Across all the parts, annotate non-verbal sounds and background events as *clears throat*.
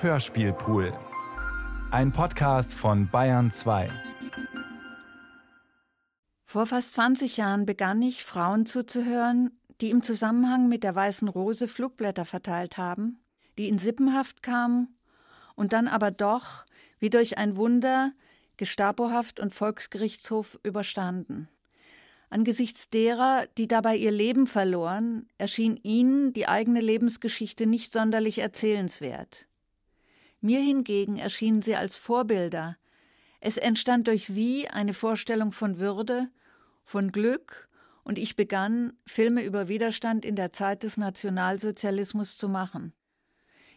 Hörspielpool. Ein Podcast von Bayern 2. Vor fast 20 Jahren begann ich, Frauen zuzuhören, die im Zusammenhang mit der Weißen Rose Flugblätter verteilt haben, die in Sippenhaft kamen und dann aber doch, wie durch ein Wunder, Gestapohaft und Volksgerichtshof überstanden. Angesichts derer, die dabei ihr Leben verloren, erschien ihnen die eigene Lebensgeschichte nicht sonderlich erzählenswert. Mir hingegen erschienen sie als Vorbilder. Es entstand durch sie eine Vorstellung von Würde, von Glück, und ich begann, Filme über Widerstand in der Zeit des Nationalsozialismus zu machen.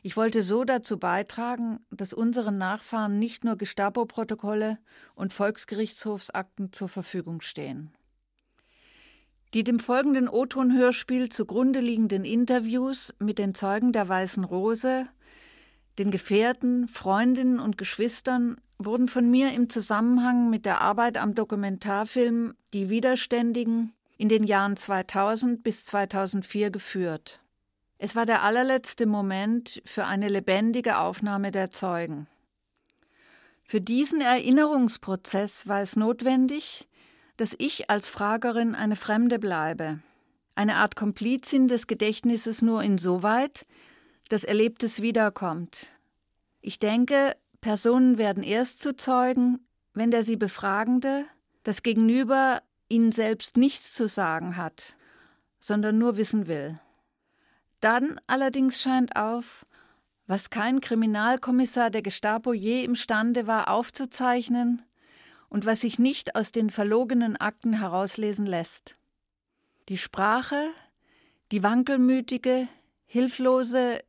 Ich wollte so dazu beitragen, dass unseren Nachfahren nicht nur Gestapo-Protokolle und Volksgerichtshofsakten zur Verfügung stehen. Die dem folgenden O-Ton-Hörspiel zugrunde liegenden Interviews mit den Zeugen der Weißen Rose, den Gefährten, Freundinnen und Geschwistern wurden von mir im Zusammenhang mit der Arbeit am Dokumentarfilm Die Widerständigen in den Jahren 2000 bis 2004 geführt. Es war der allerletzte Moment für eine lebendige Aufnahme der Zeugen. Für diesen Erinnerungsprozess war es notwendig, dass ich als Fragerin eine Fremde bleibe, eine Art Komplizin des Gedächtnisses nur insoweit, dass Erlebtes wiederkommt. Ich denke, Personen werden erst zu Zeugen, wenn der sie Befragende, das Gegenüber, ihnen selbst nichts zu sagen hat, sondern nur wissen will. Dann allerdings scheint auf, was kein Kriminalkommissar der Gestapo je imstande war aufzuzeichnen, und was sich nicht aus den verlogenen Akten herauslesen lässt. Die Sprache, die wankelmütige, hilflose,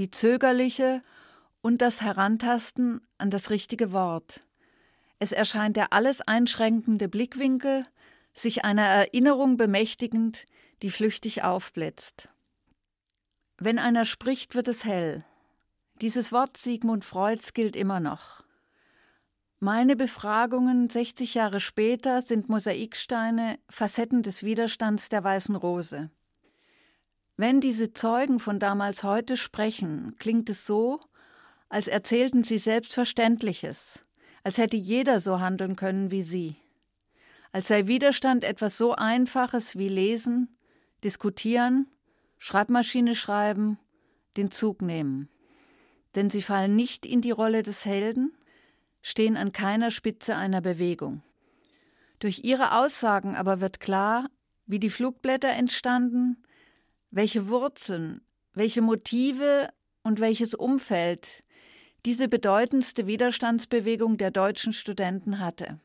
die zögerliche und das Herantasten an das richtige Wort. Es erscheint der alles einschränkende Blickwinkel, sich einer Erinnerung bemächtigend, die flüchtig aufblitzt. Wenn einer spricht, wird es hell. Dieses Wort Sigmund Freuds gilt immer noch. Meine Befragungen 60 Jahre später sind Mosaiksteine, Facetten des Widerstands der Weißen Rose. Wenn diese Zeugen von damals heute sprechen, klingt es so, als erzählten sie Selbstverständliches, als hätte jeder so handeln können wie sie, als sei Widerstand etwas so Einfaches wie Lesen, Diskutieren, Schreibmaschine schreiben, den Zug nehmen. Denn sie fallen nicht in die Rolle des Helden, stehen an keiner Spitze einer Bewegung. Durch ihre Aussagen aber wird klar, wie die Flugblätter entstanden, welche Wurzeln, welche Motive und welches Umfeld diese bedeutendste Widerstandsbewegung der deutschen Studenten hatte.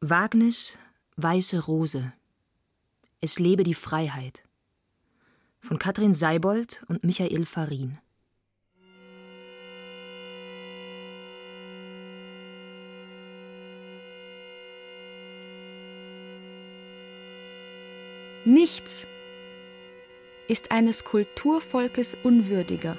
Wagnis Weiße Rose. Es lebe die Freiheit. Von Katrin Seibold und Michael Farin. Nichts ist eines Kulturvolkes unwürdiger,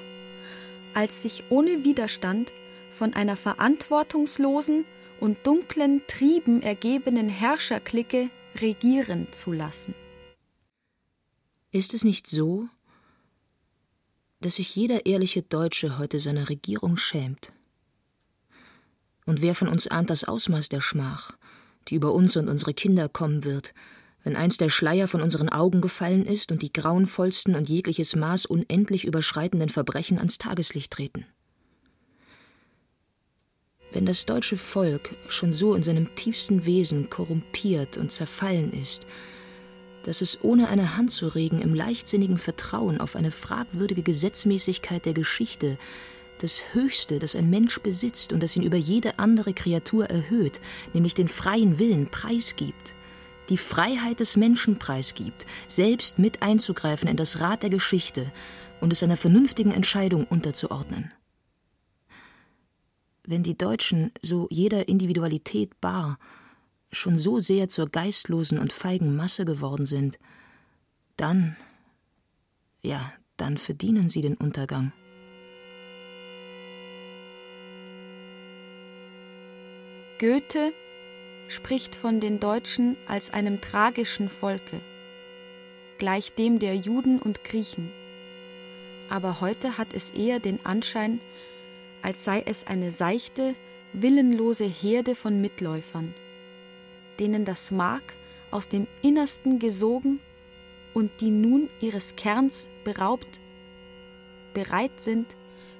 als sich ohne Widerstand von einer verantwortungslosen und dunklen Trieben ergebenen Herrscherklicke regieren zu lassen. Ist es nicht so, dass sich jeder ehrliche Deutsche heute seiner Regierung schämt? Und wer von uns ahnt das Ausmaß der Schmach, die über uns und unsere Kinder kommen wird, wenn einst der Schleier von unseren Augen gefallen ist und die grauenvollsten und jegliches Maß unendlich überschreitenden Verbrechen ans Tageslicht treten. Wenn das deutsche Volk schon so in seinem tiefsten Wesen korrumpiert und zerfallen ist, dass es ohne eine Hand zu regen im leichtsinnigen Vertrauen auf eine fragwürdige Gesetzmäßigkeit der Geschichte das Höchste, das ein Mensch besitzt und das ihn über jede andere Kreatur erhöht, nämlich den freien Willen, preisgibt, die Freiheit des Menschen preisgibt, selbst mit einzugreifen in das Rad der Geschichte und es einer vernünftigen Entscheidung unterzuordnen. Wenn die Deutschen so jeder Individualität bar schon so sehr zur geistlosen und feigen Masse geworden sind, dann, ja, dann verdienen sie den Untergang. Goethe spricht von den Deutschen als einem tragischen Volke, gleich dem der Juden und Griechen. aber heute hat es eher den Anschein, als sei es eine seichte, willenlose Herde von Mitläufern, denen das Mark aus dem Innersten gesogen und die nun ihres Kerns beraubt, bereit sind,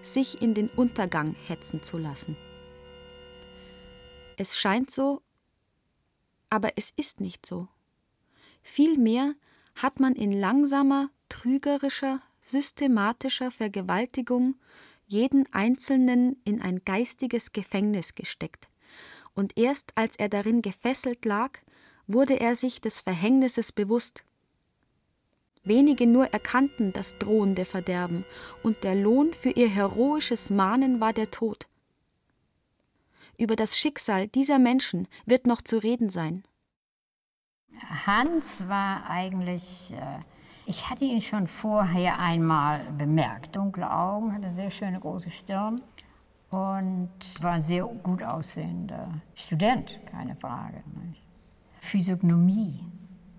sich in den Untergang hetzen zu lassen. Es scheint so, aber es ist nicht so. Vielmehr hat man in langsamer, trügerischer, systematischer Vergewaltigung jeden Einzelnen in ein geistiges Gefängnis gesteckt, und erst als er darin gefesselt lag, wurde er sich des Verhängnisses bewusst. Wenige nur erkannten das drohende Verderben, und der Lohn für ihr heroisches Mahnen war der Tod. Über das Schicksal dieser Menschen wird noch zu reden sein. Hans war eigentlich, äh, ich hatte ihn schon vorher einmal bemerkt. Dunkle Augen, hatte eine sehr schöne große Stirn und war ein sehr gut aussehender Student, keine Frage. Physiognomie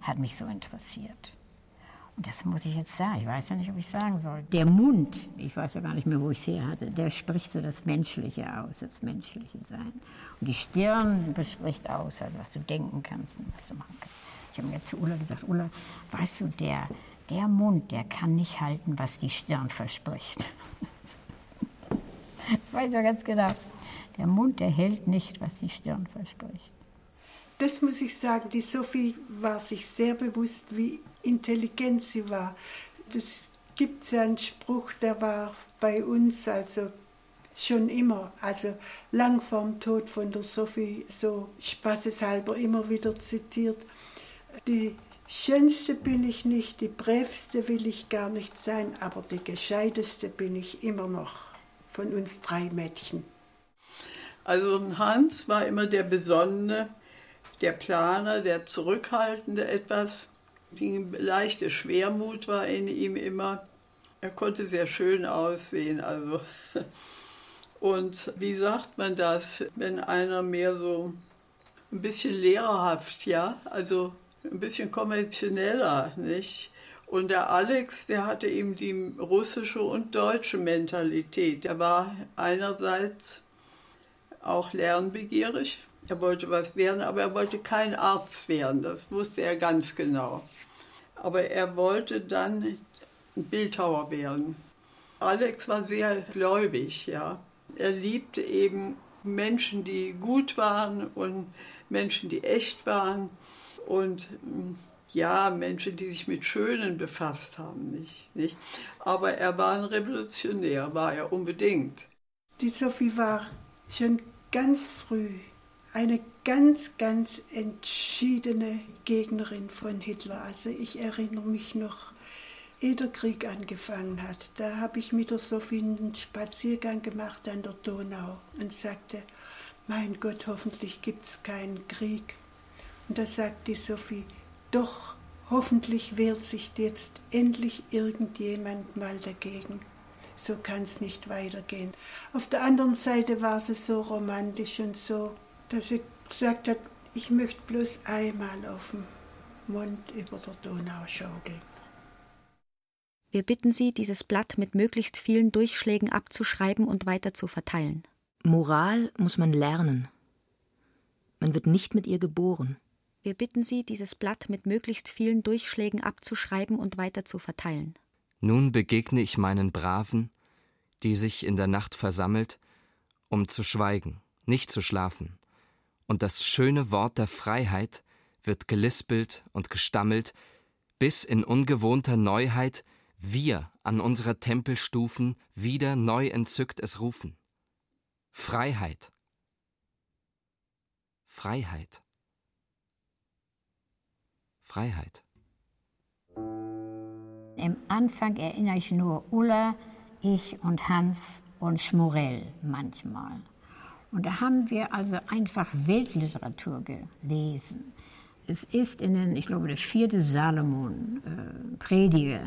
hat mich so interessiert. Und das muss ich jetzt sagen, ich weiß ja nicht, ob ich sagen soll. Der Mund, ich weiß ja gar nicht mehr, wo ich es her hatte, der spricht so das Menschliche aus, das menschliche Sein. Und die Stirn bespricht aus, also was du denken kannst und was du machen kannst. Ich habe mir zu Ulla gesagt, Ulla, weißt du, der, der Mund, der kann nicht halten, was die Stirn verspricht. *laughs* Das weiß ich ja ganz genau. Der Mund, der hält nicht, was die Stirn verspricht. Das muss ich sagen, die Sophie war sich sehr bewusst, wie intelligent sie war. Das gibt ja einen Spruch, der war bei uns also schon immer, also lang vorm Tod von der Sophie, so spaßeshalber immer wieder zitiert. Die schönste bin ich nicht, die brävste will ich gar nicht sein, aber die gescheiteste bin ich immer noch von uns drei Mädchen. Also Hans war immer der Besonnene, der Planer, der Zurückhaltende etwas. Die leichte Schwermut war in ihm immer. Er konnte sehr schön aussehen. Also. *laughs* Und wie sagt man das, wenn einer mehr so ein bisschen lehrerhaft, ja, also ein bisschen konventioneller, nicht? Und der Alex, der hatte eben die russische und deutsche Mentalität. Der war einerseits auch lernbegierig, er wollte was werden, aber er wollte kein Arzt werden, das wusste er ganz genau. Aber er wollte dann Bildhauer werden. Alex war sehr gläubig, ja. Er liebte eben Menschen, die gut waren und Menschen, die echt waren und ja, Menschen, die sich mit Schönen befasst haben, nicht, nicht. Aber er war ein Revolutionär, war er unbedingt. Die Sophie war schon ganz früh eine ganz, ganz entschiedene Gegnerin von Hitler. Also ich erinnere mich noch, ehe der Krieg angefangen hat, da habe ich mit der Sophie einen Spaziergang gemacht an der Donau und sagte, mein Gott, hoffentlich gibt es keinen Krieg. Und da sagt die Sophie, doch, hoffentlich wehrt sich jetzt endlich irgendjemand mal dagegen. So kann es nicht weitergehen. Auf der anderen Seite war sie so romantisch und so, dass sie gesagt hat, ich möchte bloß einmal auf dem Mond über der Donau schaukeln. Wir bitten Sie, dieses Blatt mit möglichst vielen Durchschlägen abzuschreiben und weiter zu verteilen. Moral muss man lernen. Man wird nicht mit ihr geboren. Wir bitten Sie, dieses Blatt mit möglichst vielen Durchschlägen abzuschreiben und weiter zu verteilen. Nun begegne ich meinen Braven, die sich in der Nacht versammelt, um zu schweigen, nicht zu schlafen. Und das schöne Wort der Freiheit wird gelispelt und gestammelt, bis in ungewohnter Neuheit wir an unserer Tempelstufen wieder neu entzückt es rufen. Freiheit. Freiheit. Freiheit. Im Anfang erinnere ich nur Ulla, ich und Hans und Schmorell manchmal. Und da haben wir also einfach Weltliteratur gelesen. Es ist in den, ich glaube, der vierte Salomon, äh.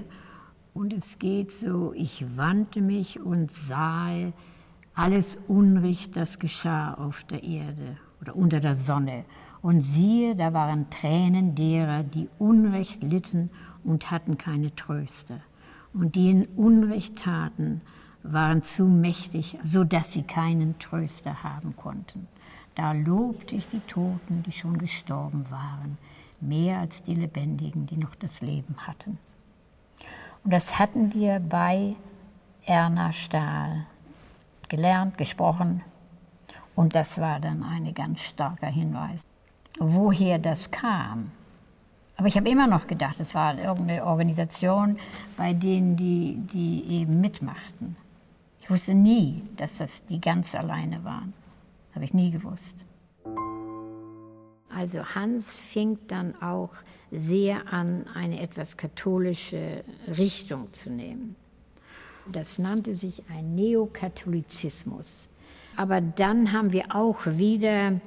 Und es geht so, ich wandte mich und sah alles Unrecht, das geschah auf der Erde oder unter der Sonne. Und siehe, da waren Tränen derer, die Unrecht litten und hatten keine Tröste. und die in Unrecht taten, waren zu mächtig, so dass sie keinen Tröster haben konnten. Da lobte ich die Toten, die schon gestorben waren, mehr als die Lebendigen, die noch das Leben hatten. Und das hatten wir bei Erna Stahl gelernt, gesprochen. Und das war dann ein ganz starker Hinweis, woher das kam. Aber ich habe immer noch gedacht, es war irgendeine Organisation, bei denen die, die eben mitmachten. Ich wusste nie, dass das die ganz alleine waren. Habe ich nie gewusst. Also Hans fing dann auch sehr an, eine etwas katholische Richtung zu nehmen. Das nannte sich ein Neokatholizismus. Aber dann haben wir auch wieder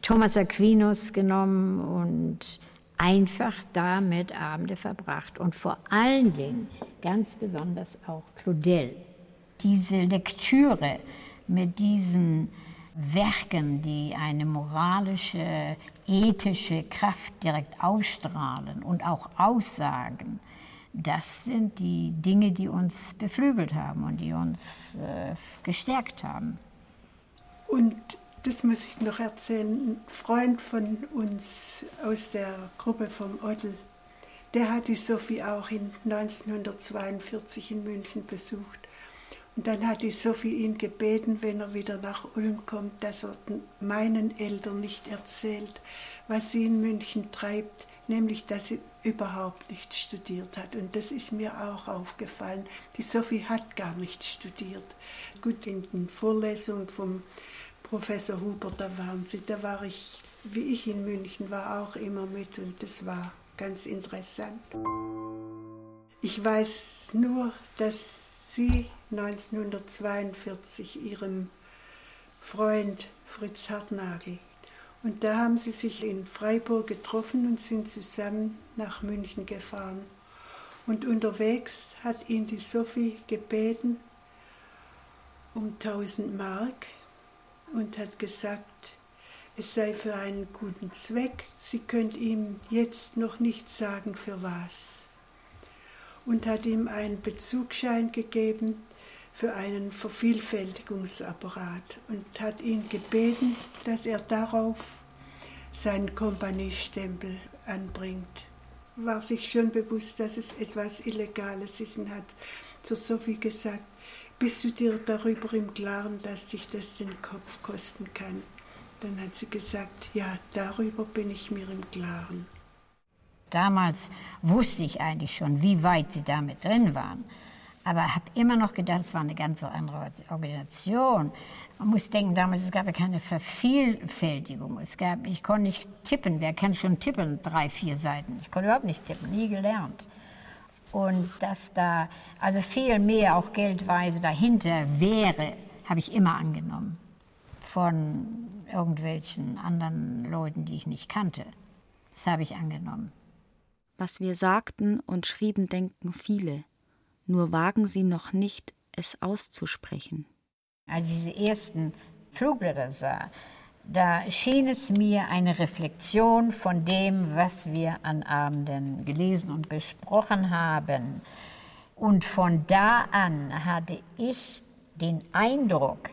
Thomas Aquinas genommen und einfach damit Abende verbracht. Und vor allen Dingen ganz besonders auch Claudel. Diese Lektüre mit diesen Werken, die eine moralische, ethische Kraft direkt ausstrahlen und auch aussagen, das sind die Dinge, die uns beflügelt haben und die uns äh, gestärkt haben. Und das muss ich noch erzählen, ein Freund von uns aus der Gruppe vom Ottel, der hat die Sophie auch in 1942 in München besucht. Und dann hat die Sophie ihn gebeten, wenn er wieder nach Ulm kommt, dass er meinen Eltern nicht erzählt, was sie in München treibt, nämlich dass sie überhaupt nicht studiert hat. Und das ist mir auch aufgefallen. Die Sophie hat gar nicht studiert. Gut, in den Vorlesungen vom Professor Huber, da waren sie, da war ich, wie ich in München war, auch immer mit und das war ganz interessant. Ich weiß nur, dass sie 1942 ihrem Freund Fritz Hartnagel. Und da haben sie sich in Freiburg getroffen und sind zusammen nach München gefahren. Und unterwegs hat ihn die Sophie gebeten um 1000 Mark und hat gesagt, es sei für einen guten Zweck. Sie könnt ihm jetzt noch nicht sagen, für was und hat ihm einen Bezugsschein gegeben für einen Vervielfältigungsapparat und hat ihn gebeten, dass er darauf seinen Kompaniestempel anbringt. War sich schon bewusst, dass es etwas Illegales ist und hat zu Sophie gesagt, bist du dir darüber im Klaren, dass dich das den Kopf kosten kann? Dann hat sie gesagt, ja, darüber bin ich mir im Klaren. Damals wusste ich eigentlich schon, wie weit sie damit drin waren. Aber habe immer noch gedacht, es war eine ganz andere Organisation. Man muss denken, damals es gab ja keine Vervielfältigung. Es gab, ich konnte nicht tippen. Wer kann schon tippen? Drei, vier Seiten. Ich konnte überhaupt nicht tippen, nie gelernt. Und dass da also viel mehr auch geldweise dahinter wäre, habe ich immer angenommen. Von irgendwelchen anderen Leuten, die ich nicht kannte. Das habe ich angenommen. Was wir sagten und schrieben, denken viele, nur wagen sie noch nicht, es auszusprechen. Als ich diese ersten Flugblätter sah, da schien es mir eine Reflexion von dem, was wir an Abenden gelesen und besprochen haben. Und von da an hatte ich den Eindruck,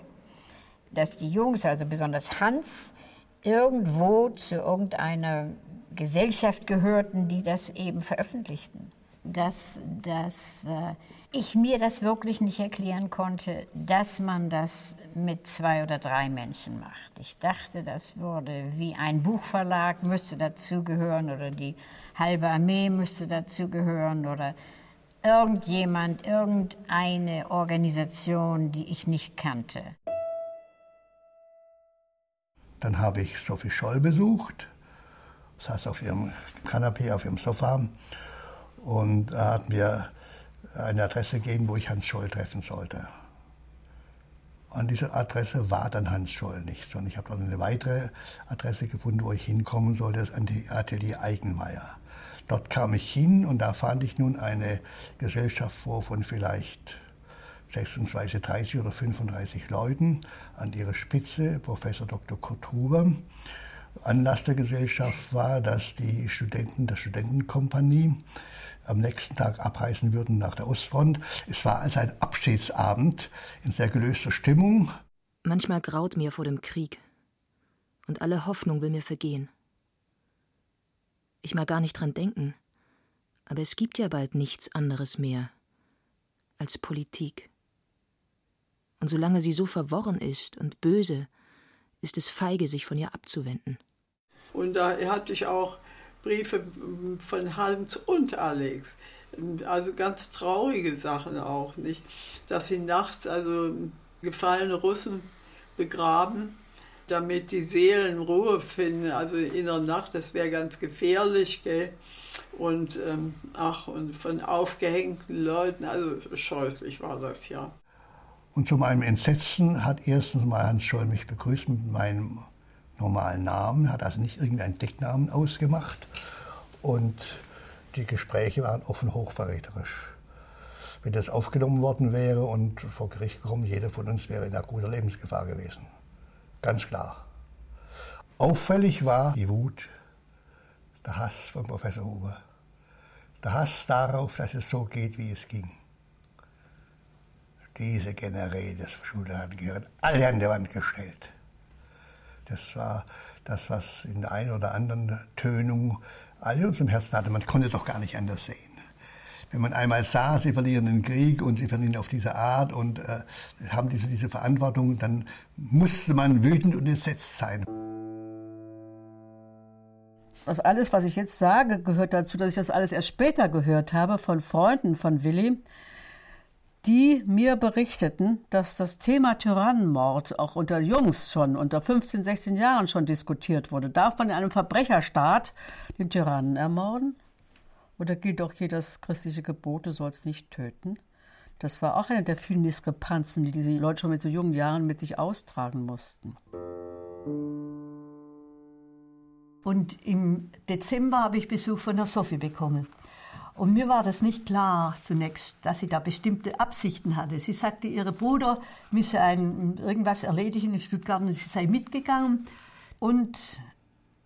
dass die Jungs, also besonders Hans, irgendwo zu irgendeiner Gesellschaft gehörten, die das eben veröffentlichten. Dass, dass äh, ich mir das wirklich nicht erklären konnte, dass man das mit zwei oder drei Menschen macht. Ich dachte, das würde wie ein Buchverlag müsste dazugehören oder die halbe Armee müsste dazugehören oder irgendjemand, irgendeine Organisation, die ich nicht kannte. Dann habe ich Sophie Scholl besucht saß auf ihrem Kanapee, auf ihrem Sofa und er hat mir eine Adresse gegeben, wo ich Hans Scholl treffen sollte. An dieser Adresse war dann Hans Scholl nicht, sondern ich habe dann eine weitere Adresse gefunden, wo ich hinkommen sollte, das Atelier Eigenmeier. Dort kam ich hin und da fand ich nun eine Gesellschaft vor von vielleicht 26, 30 oder 35 Leuten. An ihrer Spitze Professor Dr. Kurt Huber Anlass der Gesellschaft war, dass die Studenten der Studentenkompanie am nächsten Tag abreisen würden nach der Ostfront. Es war also ein Abschiedsabend in sehr gelöster Stimmung. Manchmal graut mir vor dem Krieg und alle Hoffnung will mir vergehen. Ich mag gar nicht dran denken, aber es gibt ja bald nichts anderes mehr als Politik. Und solange sie so verworren ist und böse, ist es feige, sich von ihr abzuwenden. Und da hatte ich auch Briefe von Hans und Alex. Also ganz traurige Sachen auch, nicht? Dass sie nachts also gefallene Russen begraben, damit die Seelen Ruhe finden. Also in der Nacht, das wäre ganz gefährlich, gell? Und ähm, ach, und von aufgehängten Leuten, also scheußlich war das ja. Und zu meinem Entsetzen hat erstens mal Hans Scholl mich begrüßt mit meinem normalen Namen, hat also nicht irgendeinen Decknamen ausgemacht. Und die Gespräche waren offen hochverräterisch. Wenn das aufgenommen worden wäre und vor Gericht gekommen, jeder von uns wäre in akuter Lebensgefahr gewesen. Ganz klar. Auffällig war die Wut, der Hass von Professor Huber. Der Hass darauf, dass es so geht, wie es ging. Diese Generäle des Verschuldeten gehören alle an die Wand gestellt. Das war das, was in der einen oder anderen Tönung alle uns im Herzen hatte. Man konnte doch gar nicht anders sehen. Wenn man einmal sah, sie verlieren den Krieg und sie verlieren auf diese Art und äh, haben diese, diese Verantwortung, dann musste man wütend und entsetzt sein. Das alles, was ich jetzt sage, gehört dazu, dass ich das alles erst später gehört habe von Freunden von Willi, die mir berichteten, dass das Thema Tyrannenmord auch unter Jungs schon unter 15, 16 Jahren schon diskutiert wurde. Darf man in einem Verbrecherstaat den Tyrannen ermorden? Oder gilt doch hier das christliche Gebot, du sollst nicht töten? Das war auch eine der vielen Diskrepanzen, die diese Leute schon mit so jungen Jahren mit sich austragen mussten. Und im Dezember habe ich Besuch von der Sophie bekommen. Und mir war das nicht klar zunächst, dass sie da bestimmte Absichten hatte. Sie sagte, ihre Bruder müsse ein, irgendwas erledigen in Stuttgart und sie sei mitgegangen. Und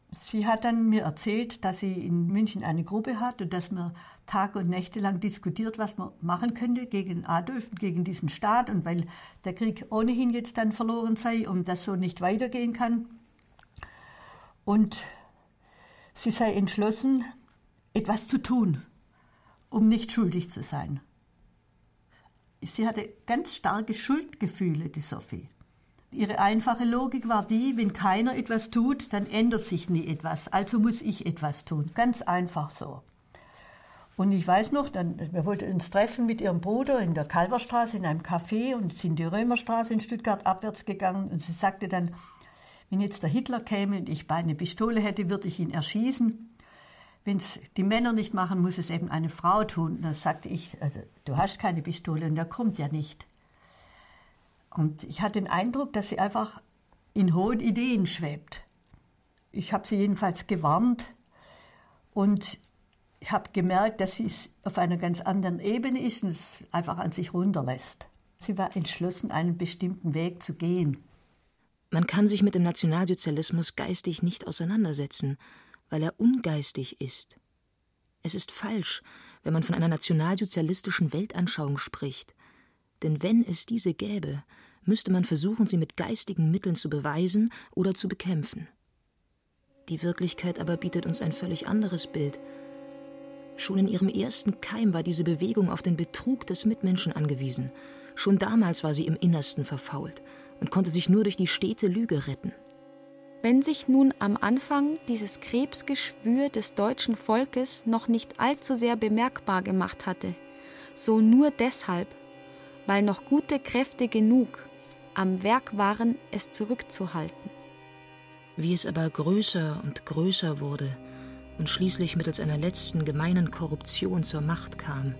sie hat dann mir erzählt, dass sie in München eine Gruppe hat und dass man Tag und Nächte lang diskutiert, was man machen könnte gegen Adolf, gegen diesen Staat und weil der Krieg ohnehin jetzt dann verloren sei und das so nicht weitergehen kann. Und sie sei entschlossen, etwas zu tun um nicht schuldig zu sein. Sie hatte ganz starke Schuldgefühle, die Sophie. Ihre einfache Logik war die, wenn keiner etwas tut, dann ändert sich nie etwas, also muss ich etwas tun. Ganz einfach so. Und ich weiß noch, dann, wir wollten uns treffen mit ihrem Bruder in der Kalverstraße in einem Café und sind die Römerstraße in Stuttgart abwärts gegangen und sie sagte dann, wenn jetzt der Hitler käme und ich eine Pistole hätte, würde ich ihn erschießen wenn es die Männer nicht machen, muss es eben eine Frau tun. Und dann sagte ich, also, du hast keine Pistole und der kommt ja nicht. Und ich hatte den Eindruck, dass sie einfach in hohen Ideen schwebt. Ich habe sie jedenfalls gewarnt und ich habe gemerkt, dass sie auf einer ganz anderen Ebene ist und es einfach an sich runterlässt. Sie war entschlossen, einen bestimmten Weg zu gehen. Man kann sich mit dem Nationalsozialismus geistig nicht auseinandersetzen weil er ungeistig ist. Es ist falsch, wenn man von einer nationalsozialistischen Weltanschauung spricht, denn wenn es diese gäbe, müsste man versuchen, sie mit geistigen Mitteln zu beweisen oder zu bekämpfen. Die Wirklichkeit aber bietet uns ein völlig anderes Bild. Schon in ihrem ersten Keim war diese Bewegung auf den Betrug des Mitmenschen angewiesen. Schon damals war sie im Innersten verfault und konnte sich nur durch die stete Lüge retten. Wenn sich nun am Anfang dieses Krebsgeschwür des deutschen Volkes noch nicht allzu sehr bemerkbar gemacht hatte, so nur deshalb, weil noch gute Kräfte genug am Werk waren, es zurückzuhalten. Wie es aber größer und größer wurde und schließlich mittels einer letzten gemeinen Korruption zur Macht kam,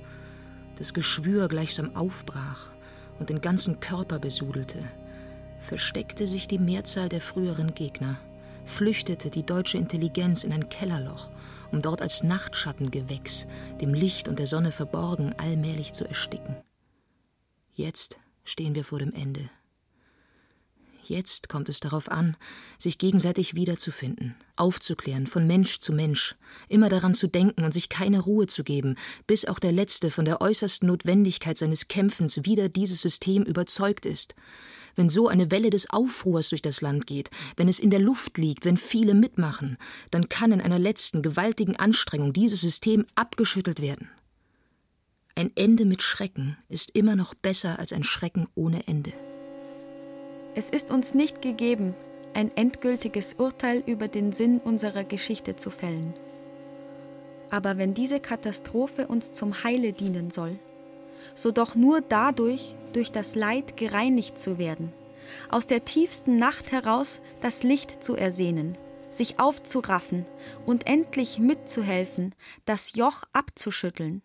das Geschwür gleichsam aufbrach und den ganzen Körper besudelte, versteckte sich die Mehrzahl der früheren Gegner, flüchtete die deutsche Intelligenz in ein Kellerloch, um dort als Nachtschattengewächs, dem Licht und der Sonne verborgen, allmählich zu ersticken. Jetzt stehen wir vor dem Ende. Jetzt kommt es darauf an, sich gegenseitig wiederzufinden, aufzuklären, von Mensch zu Mensch, immer daran zu denken und sich keine Ruhe zu geben, bis auch der Letzte von der äußersten Notwendigkeit seines Kämpfens wider dieses System überzeugt ist. Wenn so eine Welle des Aufruhrs durch das Land geht, wenn es in der Luft liegt, wenn viele mitmachen, dann kann in einer letzten gewaltigen Anstrengung dieses System abgeschüttelt werden. Ein Ende mit Schrecken ist immer noch besser als ein Schrecken ohne Ende. Es ist uns nicht gegeben, ein endgültiges Urteil über den Sinn unserer Geschichte zu fällen. Aber wenn diese Katastrophe uns zum Heile dienen soll, so doch nur dadurch, durch das Leid gereinigt zu werden, aus der tiefsten Nacht heraus das Licht zu ersehnen, sich aufzuraffen und endlich mitzuhelfen, das Joch abzuschütteln,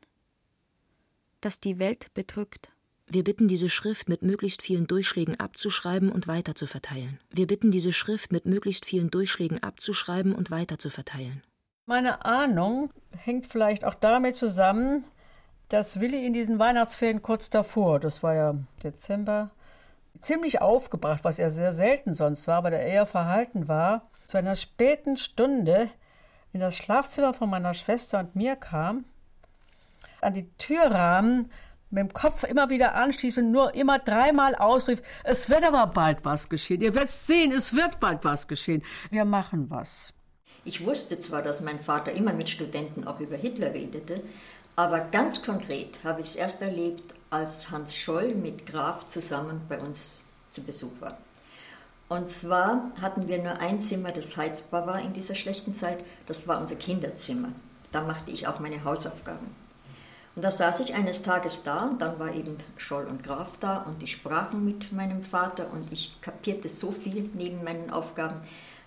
das die Welt bedrückt. Wir bitten diese Schrift mit möglichst vielen Durchschlägen abzuschreiben und weiter zu verteilen. Wir bitten diese Schrift mit möglichst vielen Durchschlägen abzuschreiben und weiter zu verteilen. Meine Ahnung hängt vielleicht auch damit zusammen, dass Willi in diesen Weihnachtsferien kurz davor, das war ja Dezember, ziemlich aufgebracht, was er sehr selten sonst war, weil er eher verhalten war, zu einer späten Stunde in das Schlafzimmer von meiner Schwester und mir kam, an die Türrahmen mit dem Kopf immer wieder anstieß und nur immer dreimal ausrief, es wird aber bald was geschehen. Ihr werdet sehen, es wird bald was geschehen. Wir machen was. Ich wusste zwar, dass mein Vater immer mit Studenten auch über Hitler redete, aber ganz konkret habe ich es erst erlebt, als Hans Scholl mit Graf zusammen bei uns zu Besuch war. Und zwar hatten wir nur ein Zimmer, das heizbar war in dieser schlechten Zeit. Das war unser Kinderzimmer. Da machte ich auch meine Hausaufgaben. Und da saß ich eines Tages da und dann war eben Scholl und Graf da und die sprachen mit meinem Vater und ich kapierte so viel neben meinen Aufgaben,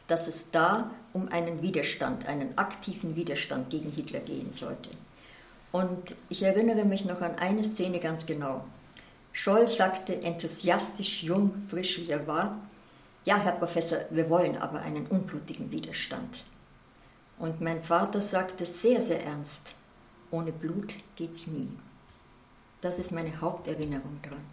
dass es da um einen Widerstand, einen aktiven Widerstand gegen Hitler gehen sollte. Und ich erinnere mich noch an eine Szene ganz genau. Scholl sagte enthusiastisch, jung, frisch wie er war, ja, Herr Professor, wir wollen aber einen unblutigen Widerstand. Und mein Vater sagte sehr, sehr ernst, ohne Blut geht's nie. Das ist meine Haupterinnerung dran.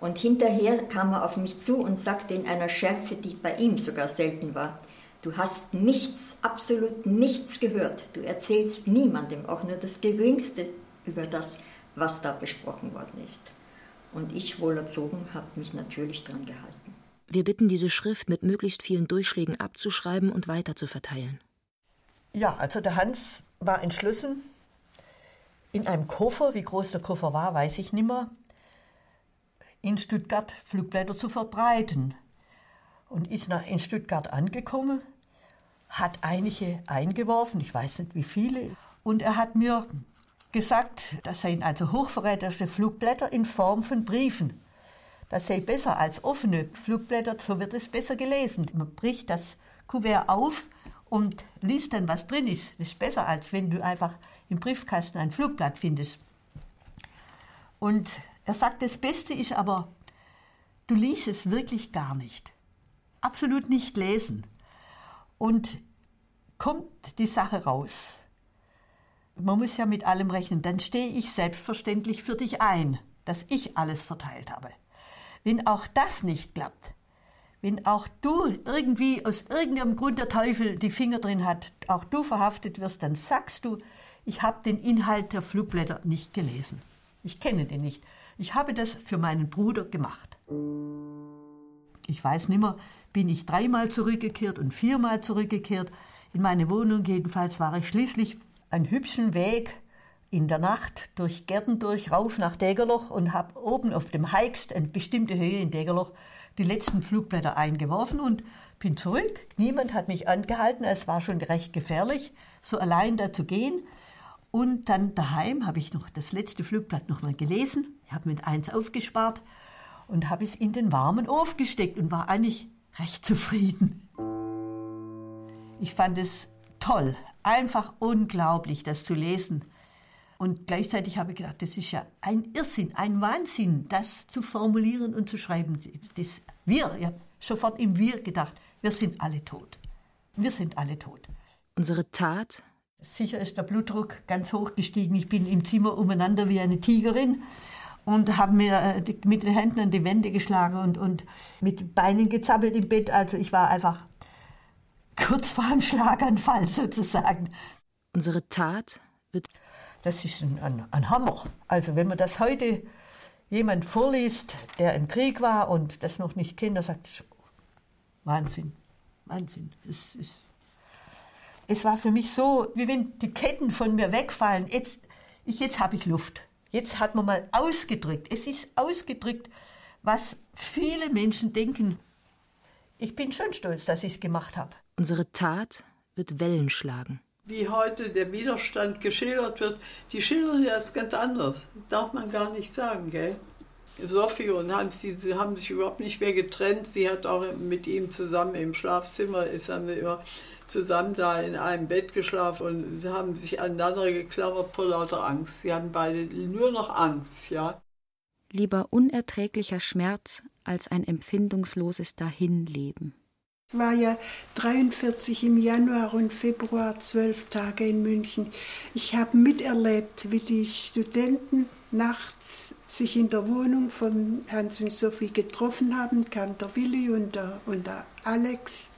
Und hinterher kam er auf mich zu und sagte in einer Schärfe, die bei ihm sogar selten war, du hast nichts, absolut nichts gehört. Du erzählst niemandem auch nur das Geringste über das, was da besprochen worden ist. Und ich, wohlerzogen, habe mich natürlich dran gehalten. Wir bitten diese Schrift mit möglichst vielen Durchschlägen abzuschreiben und weiter zu verteilen. Ja, also der Hans war entschlossen, in einem Koffer, wie groß der Koffer war, weiß ich nicht mehr, in Stuttgart Flugblätter zu verbreiten. Und ist nach, in Stuttgart angekommen, hat einige eingeworfen, ich weiß nicht wie viele, und er hat mir gesagt, das seien also hochverräterische Flugblätter in Form von Briefen. Das sei besser als offene Flugblätter, so wird es besser gelesen. Man bricht das Kuvert auf und liest dann, was drin ist. Das ist besser, als wenn du einfach im Briefkasten ein Flugblatt findest. Und er sagt, das Beste ist aber, du liest es wirklich gar nicht. Absolut nicht lesen. Und kommt die Sache raus. Man muss ja mit allem rechnen. Dann stehe ich selbstverständlich für dich ein, dass ich alles verteilt habe. Wenn auch das nicht klappt, wenn auch du irgendwie aus irgendeinem Grund der Teufel die Finger drin hat, auch du verhaftet wirst, dann sagst du, ich habe den Inhalt der Flugblätter nicht gelesen. Ich kenne den nicht. Ich habe das für meinen Bruder gemacht. Ich weiß nimmer, bin ich dreimal zurückgekehrt und viermal zurückgekehrt. In meine Wohnung jedenfalls war ich schließlich einen hübschen Weg in der Nacht durch Gärten durch rauf nach Degerloch und habe oben auf dem Heigst, eine bestimmte Höhe in Degerloch, die letzten Flugblätter eingeworfen und bin zurück. Niemand hat mich angehalten, es war schon recht gefährlich, so allein da zu gehen. Und dann daheim habe ich noch das letzte Flugblatt nochmal gelesen. Ich habe mit eins aufgespart und habe es in den warmen Ofen gesteckt und war eigentlich recht zufrieden. Ich fand es toll, einfach unglaublich, das zu lesen. Und gleichzeitig habe ich gedacht, das ist ja ein Irrsinn, ein Wahnsinn, das zu formulieren und zu schreiben. Das wir, ich habe sofort im Wir gedacht, wir sind alle tot. Wir sind alle tot. Unsere Tat Sicher ist der Blutdruck ganz hoch gestiegen. Ich bin im Zimmer umeinander wie eine Tigerin. Und haben mir äh, mit den Händen an die Wände geschlagen und, und mit den Beinen gezappelt im Bett. Also ich war einfach kurz vor einem Schlaganfall sozusagen. Unsere Tat wird. Das ist ein, ein, ein Hammer. Also wenn man das heute jemand vorliest, der im Krieg war und das noch nicht kennt, der sagt, Wahnsinn, Wahnsinn. Es, es, es war für mich so, wie wenn die Ketten von mir wegfallen. Jetzt, ich, jetzt habe ich Luft. Jetzt hat man mal ausgedrückt. Es ist ausgedrückt, was viele Menschen denken. Ich bin schon stolz, dass ich es gemacht habe. Unsere Tat wird Wellen schlagen. Wie heute der Widerstand geschildert wird, die schildern das ganz anders. Das darf man gar nicht sagen, gell? Sophie und Hans, die haben sich überhaupt nicht mehr getrennt. Sie hat auch mit ihm zusammen im Schlafzimmer, ist haben wir immer zusammen da in einem Bett geschlafen und haben sich aneinander geklammert vor lauter Angst. Sie hatten beide nur noch Angst, ja. Lieber unerträglicher Schmerz als ein empfindungsloses Dahinleben. Ich war ja 43 im Januar und Februar zwölf Tage in München. Ich habe miterlebt, wie die Studenten nachts sich in der Wohnung von Hans und Sophie getroffen haben, kam der Willi und der, und der Alex.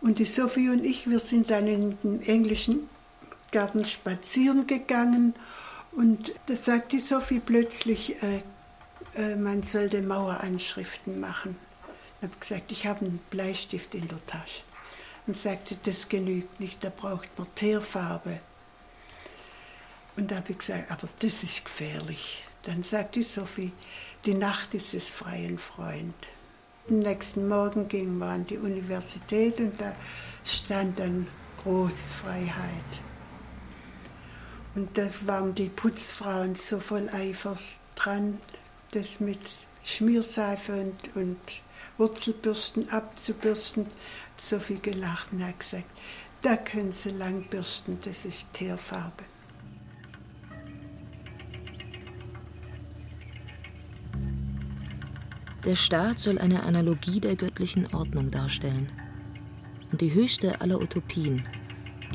Und die Sophie und ich, wir sind dann in den englischen Garten spazieren gegangen. Und da sagt die Sophie plötzlich, äh, äh, man sollte Maueranschriften machen. Ich habe gesagt, ich habe einen Bleistift in der Tasche. Und sagte, das genügt nicht, da braucht man Teerfarbe. Und da habe ich gesagt, aber das ist gefährlich. Dann sagt die Sophie, die Nacht ist des freien Freund. Am nächsten Morgen gingen wir an die Universität und da stand dann Großfreiheit. Und da waren die Putzfrauen so voll Eifer dran, das mit Schmierseife und, und Wurzelbürsten abzubürsten. Sophie gelacht und hat gesagt, da können Sie lang bürsten, das ist Teerfarbe. Der Staat soll eine Analogie der göttlichen Ordnung darstellen. Und die höchste aller Utopien,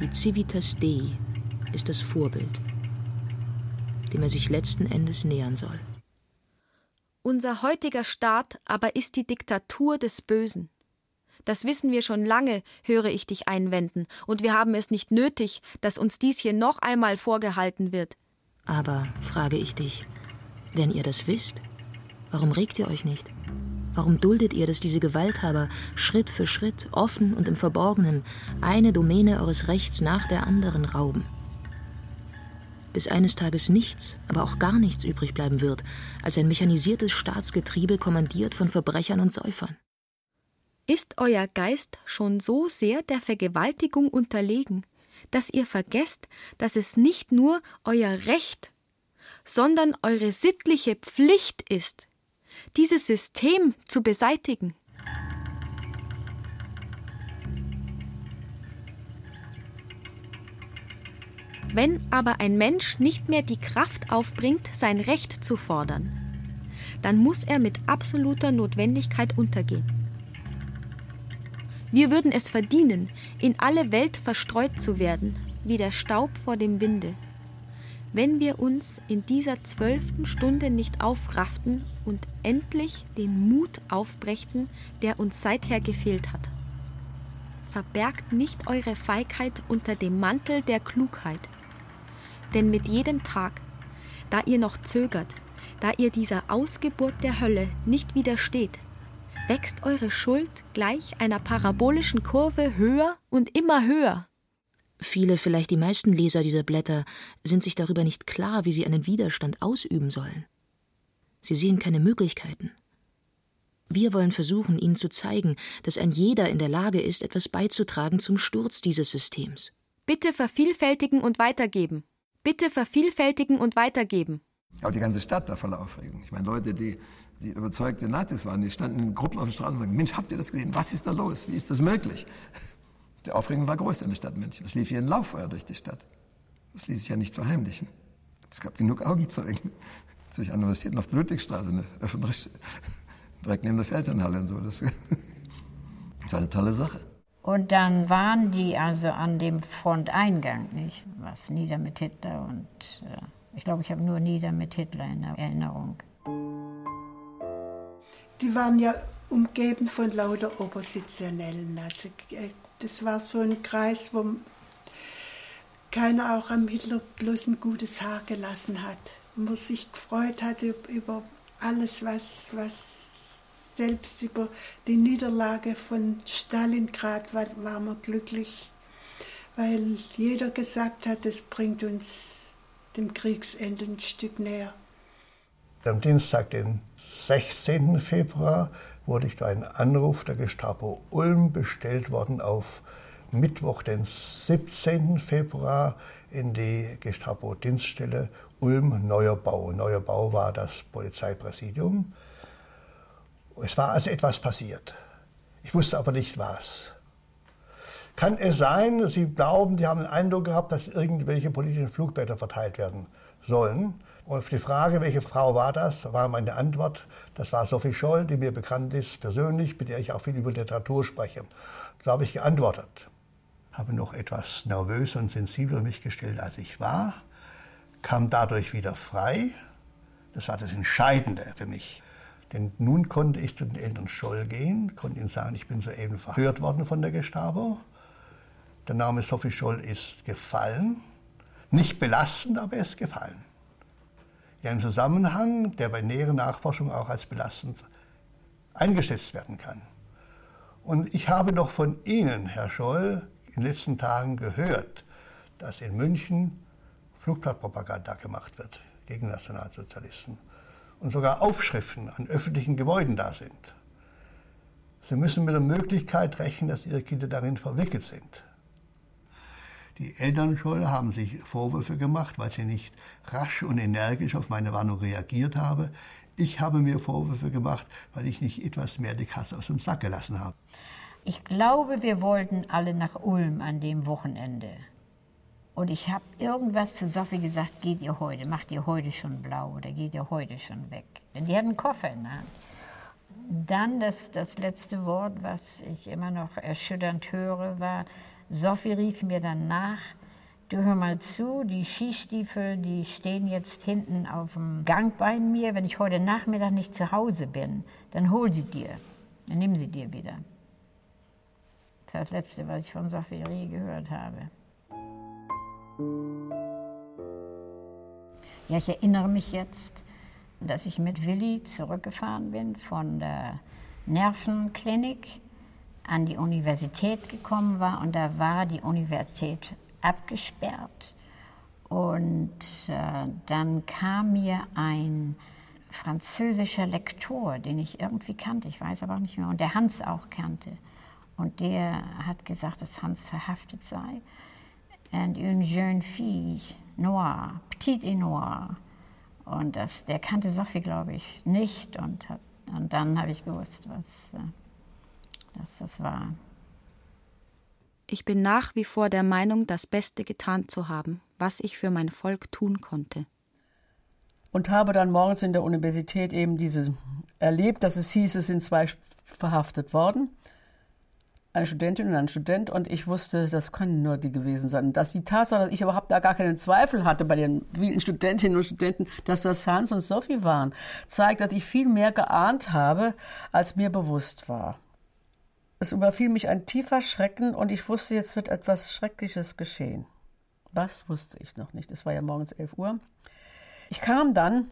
die Civitas Dei, ist das Vorbild, dem er sich letzten Endes nähern soll. Unser heutiger Staat aber ist die Diktatur des Bösen. Das wissen wir schon lange, höre ich dich einwenden, und wir haben es nicht nötig, dass uns dies hier noch einmal vorgehalten wird. Aber, frage ich dich, wenn ihr das wisst, warum regt ihr euch nicht? Warum duldet ihr, dass diese Gewalthaber Schritt für Schritt, offen und im Verborgenen, eine Domäne eures Rechts nach der anderen rauben? Bis eines Tages nichts, aber auch gar nichts übrig bleiben wird, als ein mechanisiertes Staatsgetriebe kommandiert von Verbrechern und Säufern. Ist euer Geist schon so sehr der Vergewaltigung unterlegen, dass ihr vergesst, dass es nicht nur euer Recht, sondern eure sittliche Pflicht ist, dieses System zu beseitigen. Wenn aber ein Mensch nicht mehr die Kraft aufbringt, sein Recht zu fordern, dann muss er mit absoluter Notwendigkeit untergehen. Wir würden es verdienen, in alle Welt verstreut zu werden, wie der Staub vor dem Winde, wenn wir uns in dieser zwölften Stunde nicht aufrafften und endlich den Mut aufbrächten, der uns seither gefehlt hat. Verbergt nicht eure Feigheit unter dem Mantel der Klugheit, denn mit jedem Tag, da ihr noch zögert, da ihr dieser Ausgeburt der Hölle nicht widersteht, wächst eure Schuld gleich einer parabolischen Kurve höher und immer höher. Viele, vielleicht die meisten Leser dieser Blätter sind sich darüber nicht klar, wie sie einen Widerstand ausüben sollen. Sie sehen keine Möglichkeiten. Wir wollen versuchen, ihnen zu zeigen, dass ein jeder in der Lage ist, etwas beizutragen zum Sturz dieses Systems. Bitte vervielfältigen und weitergeben. Bitte vervielfältigen und weitergeben. Auch die ganze Stadt war voller Aufregung. Ich meine, Leute, die, die überzeugte Nazis waren, die standen in Gruppen auf den Straßen und sagten, Mensch, habt ihr das gesehen? Was ist da los? Wie ist das möglich? Die Aufregung war groß in der Stadt München. Es lief wie ein Lauffeuer durch die Stadt. Das ließ sich ja nicht verheimlichen. Es gab genug Augenzeugen. Durch Universitäten auf der Ludwigstraße, eine öffentliche, direkt neben der Feldherrnhalle und so. Das, *laughs* das war eine tolle Sache. Und dann waren die also an dem Fronteingang, nicht? Was nieder mit Hitler und äh, ich glaube, ich habe nur nieder mit Hitler in Erinnerung. die waren ja umgeben von lauter Oppositionellen. Also äh, das war so ein Kreis, wo keiner auch am Hitler bloß ein gutes Haar gelassen hat. Wo sich gefreut hat über alles, was, was selbst über die Niederlage von Stalingrad war, waren wir glücklich, weil jeder gesagt hat, es bringt uns dem Kriegsende ein Stück näher. Am Dienstag, den 16. Februar, wurde ich durch einen Anruf der Gestapo Ulm bestellt worden auf Mittwoch, den 17. Februar, in die Gestapo-Dienststelle Ulm Neuer Bau. Neuer Bau war das Polizeipräsidium. Es war also etwas passiert. Ich wusste aber nicht was. Kann es sein, Sie glauben, Sie haben den Eindruck gehabt, dass irgendwelche politischen Flugblätter verteilt werden sollen? Und auf die Frage, welche Frau war das, war meine Antwort, das war Sophie Scholl, die mir bekannt ist persönlich, mit der ich auch viel über Literatur spreche. So habe ich geantwortet. Habe noch etwas nervöser und sensibler mich gestellt, als ich war, kam dadurch wieder frei. Das war das Entscheidende für mich. Denn nun konnte ich zu den Eltern Scholl gehen, konnte ihnen sagen, ich bin soeben verhört worden von der Gestapo. Der Name Sophie Scholl ist gefallen. Nicht belastend, aber er ist gefallen. Ja, ein Zusammenhang, der bei näheren Nachforschung auch als belastend eingeschätzt werden kann. Und ich habe doch von Ihnen, Herr Scholl, in den letzten Tagen gehört, dass in München Flugblattpropaganda gemacht wird gegen Nationalsozialisten und sogar Aufschriften an öffentlichen Gebäuden da sind. Sie müssen mit der Möglichkeit rechnen, dass Ihre Kinder darin verwickelt sind. Die Eltern schon haben sich Vorwürfe gemacht, weil sie nicht rasch und energisch auf meine Warnung reagiert habe. Ich habe mir Vorwürfe gemacht, weil ich nicht etwas mehr die Kasse aus dem Sack gelassen habe. Ich glaube, wir wollten alle nach Ulm an dem Wochenende. Und ich habe irgendwas zu Sophie gesagt, geht ihr heute, macht ihr heute schon blau oder geht ihr heute schon weg. Denn die hatten einen Koffer in der Hand. Dann das, das letzte Wort, was ich immer noch erschütternd höre, war, Sophie rief mir dann nach, du hör mal zu, die Skistiefel, die stehen jetzt hinten auf dem Gang bei mir. Wenn ich heute Nachmittag nicht zu Hause bin, dann hol sie dir, dann nimm sie dir wieder. Das ist das Letzte, was ich von Sophie Rie gehört habe. Ja, ich erinnere mich jetzt, dass ich mit Willi zurückgefahren bin von der Nervenklinik an die Universität gekommen war und da war die Universität abgesperrt. Und äh, dann kam mir ein französischer Lektor, den ich irgendwie kannte, ich weiß aber auch nicht mehr, und der Hans auch kannte. Und der hat gesagt, dass Hans verhaftet sei and une jeune fille noire, petite et noire. Und das, der kannte Sophie, glaube ich, nicht. Und, hat, und dann habe ich gewusst, was äh, dass das war. Ich bin nach wie vor der Meinung, das Beste getan zu haben, was ich für mein Volk tun konnte. Und habe dann morgens in der Universität eben diese erlebt, dass es hieß, es sind zwei verhaftet worden eine Studentin und ein Student und ich wusste, das können nur die gewesen sein. Und dass die Tatsache, dass ich überhaupt da gar keinen Zweifel hatte bei den vielen Studentinnen und Studenten, dass das Hans und Sophie waren, zeigt, dass ich viel mehr geahnt habe, als mir bewusst war. Es überfiel mich ein tiefer Schrecken und ich wusste, jetzt wird etwas Schreckliches geschehen. Was wusste ich noch nicht. Es war ja morgens 11 Uhr. Ich kam dann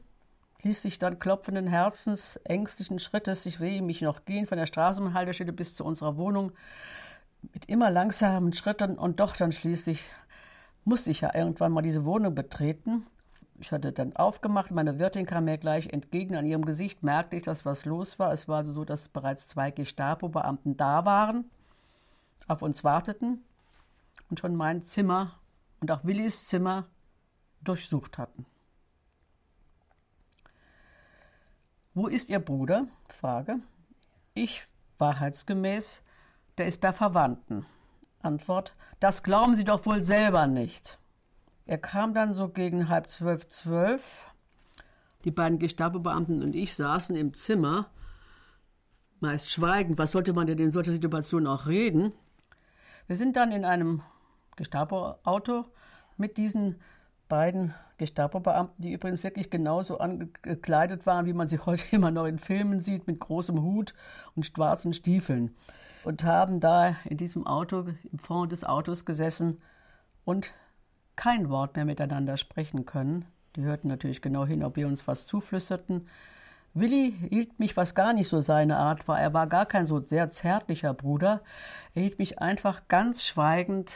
ließ sich dann klopfenden Herzens, ängstlichen Schrittes, ich will mich noch gehen von der Straßenhaltestelle bis zu unserer Wohnung, mit immer langsamen Schritten und doch dann schließlich musste ich ja irgendwann mal diese Wohnung betreten. Ich hatte dann aufgemacht, meine Wirtin kam mir gleich entgegen. An ihrem Gesicht merkte ich, dass was los war. Es war so, dass bereits zwei Gestapo-Beamten da waren, auf uns warteten und schon mein Zimmer und auch Willis Zimmer durchsucht hatten. Wo ist Ihr Bruder? Frage. Ich, wahrheitsgemäß, der ist bei Verwandten. Antwort, das glauben Sie doch wohl selber nicht. Er kam dann so gegen halb zwölf, zwölf. Die beiden Gestapo-Beamten und ich saßen im Zimmer, meist schweigend. Was sollte man denn in solcher Situation auch reden? Wir sind dann in einem Gestapo-Auto mit diesen beiden Gestapo-Beamten, die übrigens wirklich genauso angekleidet waren, wie man sie *laughs* heute immer noch in Filmen sieht, mit großem Hut und schwarzen Stiefeln. Und haben da in diesem Auto, im Fond des Autos gesessen und kein Wort mehr miteinander sprechen können. Die hörten natürlich genau hin, ob wir uns was zuflüsterten. Willi hielt mich, was gar nicht so seine Art war, er war gar kein so sehr zärtlicher Bruder. Er hielt mich einfach ganz schweigend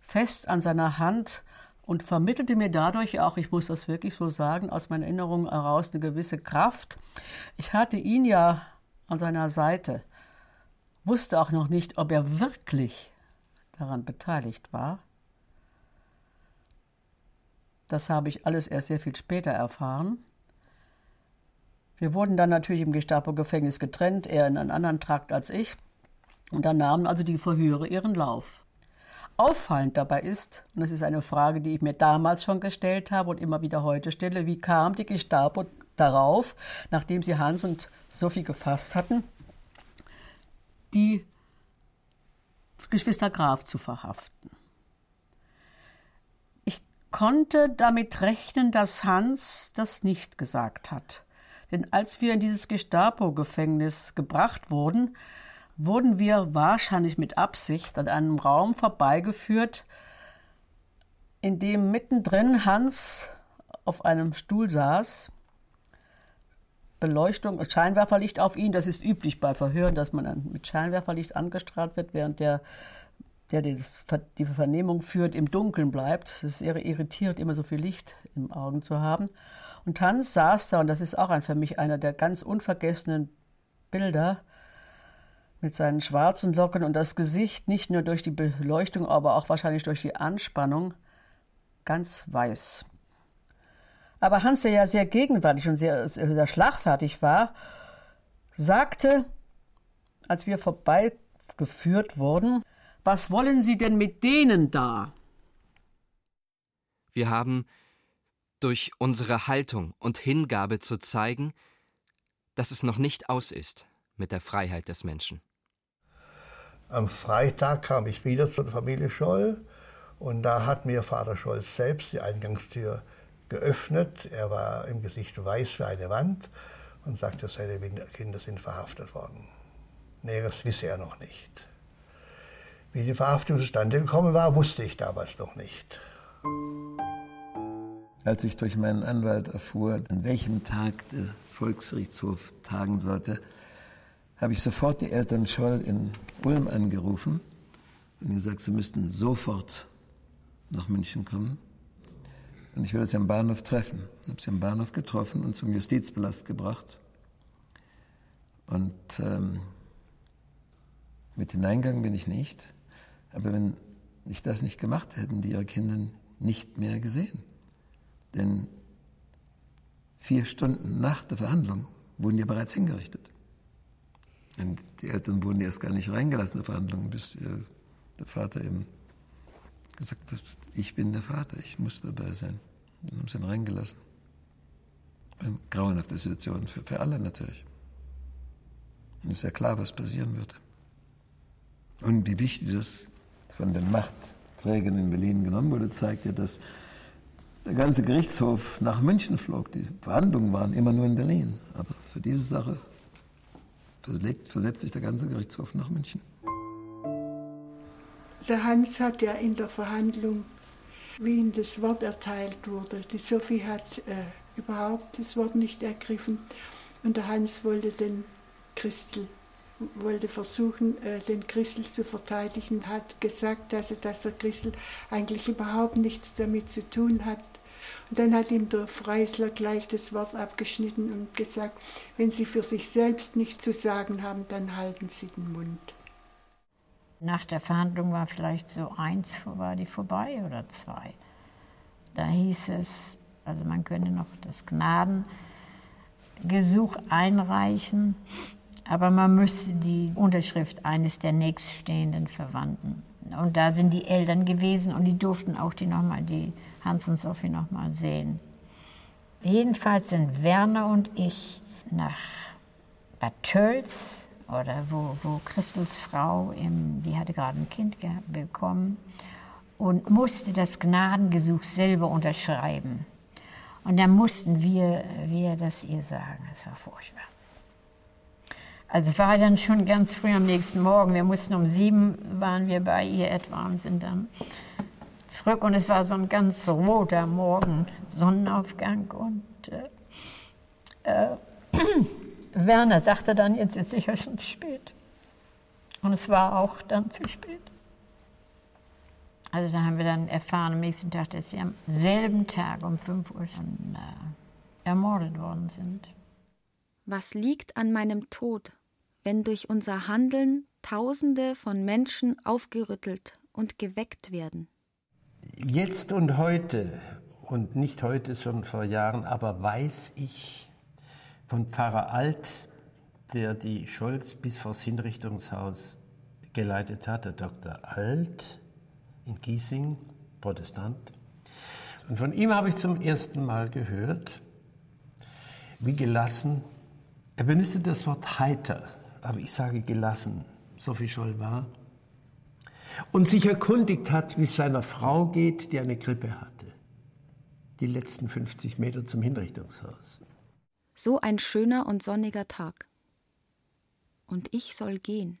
fest an seiner Hand und vermittelte mir dadurch auch, ich muss das wirklich so sagen, aus meinen Erinnerungen heraus eine gewisse Kraft. Ich hatte ihn ja an seiner Seite, wusste auch noch nicht, ob er wirklich daran beteiligt war. Das habe ich alles erst sehr viel später erfahren. Wir wurden dann natürlich im Gestapo-Gefängnis getrennt, er in einen anderen Trakt als ich. Und dann nahmen also die Verhöre ihren Lauf. Auffallend dabei ist, und das ist eine Frage, die ich mir damals schon gestellt habe und immer wieder heute stelle, wie kam die Gestapo darauf, nachdem sie Hans und Sophie gefasst hatten, die Geschwister Graf zu verhaften. Konnte damit rechnen, dass Hans das nicht gesagt hat. Denn als wir in dieses Gestapo-Gefängnis gebracht wurden, wurden wir wahrscheinlich mit Absicht an einem Raum vorbeigeführt, in dem mittendrin Hans auf einem Stuhl saß. Beleuchtung, Scheinwerferlicht auf ihn, das ist üblich bei Verhören, dass man dann mit Scheinwerferlicht angestrahlt wird, während der, der die Vernehmung führt, im Dunkeln bleibt. Es ist irritiert, immer so viel Licht im Augen zu haben. Und Hans saß da, und das ist auch ein, für mich einer der ganz unvergessenen Bilder, mit seinen schwarzen Locken und das Gesicht nicht nur durch die Beleuchtung, aber auch wahrscheinlich durch die Anspannung ganz weiß. Aber Hans, der ja sehr gegenwärtig und sehr, sehr schlagfertig war, sagte, als wir vorbeigeführt wurden, was wollen Sie denn mit denen da? Wir haben durch unsere Haltung und Hingabe zu zeigen, dass es noch nicht aus ist mit der Freiheit des Menschen. Am Freitag kam ich wieder zur Familie Scholl und da hat mir Vater Scholl selbst die Eingangstür geöffnet. Er war im Gesicht weiß wie eine Wand und sagte, seine Kinder sind verhaftet worden. Näheres wisse er noch nicht. Wie die Verhaftung zustande gekommen war, wusste ich damals noch nicht. Als ich durch meinen Anwalt erfuhr, an welchem Tag der Volksgerichtshof tagen sollte, habe ich sofort die Eltern Scholl in Ulm angerufen und gesagt, sie müssten sofort nach München kommen. Und ich würde sie am Bahnhof treffen. Ich habe sie am Bahnhof getroffen und zum Justizbelast gebracht. Und ähm, mit hineingegangen bin ich nicht. Aber wenn ich das nicht gemacht hätten, die ihre Kinder nicht mehr gesehen. Denn vier Stunden nach der Verhandlung wurden die bereits hingerichtet. Und die Eltern wurden erst gar nicht reingelassen in der Verhandlung, bis ihr, der Vater eben gesagt hat, ich bin der Vater, ich muss dabei sein. Dann haben sie ihn reingelassen. Grauenhafte Situation, für, für alle natürlich. Und es ist ja klar, was passieren würde. Und wie wichtig das von den Machtträgern in Berlin genommen wurde, zeigt ja, dass der ganze Gerichtshof nach München flog. Die Verhandlungen waren immer nur in Berlin. Aber für diese Sache versetzt sich der ganze Gerichtshof nach München. Der Hans hat ja in der Verhandlung, wie ihm das Wort erteilt wurde, die Sophie hat äh, überhaupt das Wort nicht ergriffen und der Hans wollte den Christel wollte versuchen, äh, den Christel zu verteidigen, hat gesagt, dass er, dass der Christel eigentlich überhaupt nichts damit zu tun hat, und dann hat ihm der Freisler gleich das Wort abgeschnitten und gesagt, wenn Sie für sich selbst nichts zu sagen haben, dann halten Sie den Mund. Nach der Verhandlung war vielleicht so eins, war die vorbei oder zwei. Da hieß es, also man könne noch das Gnadengesuch einreichen, aber man müsste die Unterschrift eines der nächststehenden Verwandten. Und da sind die Eltern gewesen und die durften auch die nochmal die Hans und Sophie noch mal sehen. Jedenfalls sind Werner und ich nach Bad Tölz oder wo, wo Christels Frau, im, die hatte gerade ein Kind bekommen und musste das Gnadengesuch selber unterschreiben. Und dann mussten wir, wir das ihr sagen. Das war furchtbar. Also es war dann schon ganz früh am nächsten Morgen. Wir mussten um sieben, waren wir bei ihr etwa und sind dann zurück. Und es war so ein ganz roter Morgen, Sonnenaufgang. Und äh, äh, *clears throat* Werner sagte dann, jetzt ist sicher schon spät. Und es war auch dann zu spät. Also da haben wir dann erfahren am nächsten Tag, dass sie am selben Tag um 5 Uhr schon äh, ermordet worden sind. Was liegt an meinem Tod, wenn durch unser Handeln Tausende von Menschen aufgerüttelt und geweckt werden? Jetzt und heute, und nicht heute, sondern vor Jahren, aber weiß ich von Pfarrer Alt, der die Scholz bis vors Hinrichtungshaus geleitet hat, der Dr. Alt in Giesing, Protestant. Und von ihm habe ich zum ersten Mal gehört, wie gelassen, er benutzt das Wort heiter, aber ich sage gelassen, Sophie Scholl war, und sich erkundigt hat, wie es seiner Frau geht, die eine Grippe hatte. Die letzten 50 Meter zum Hinrichtungshaus. So ein schöner und sonniger Tag. Und ich soll gehen.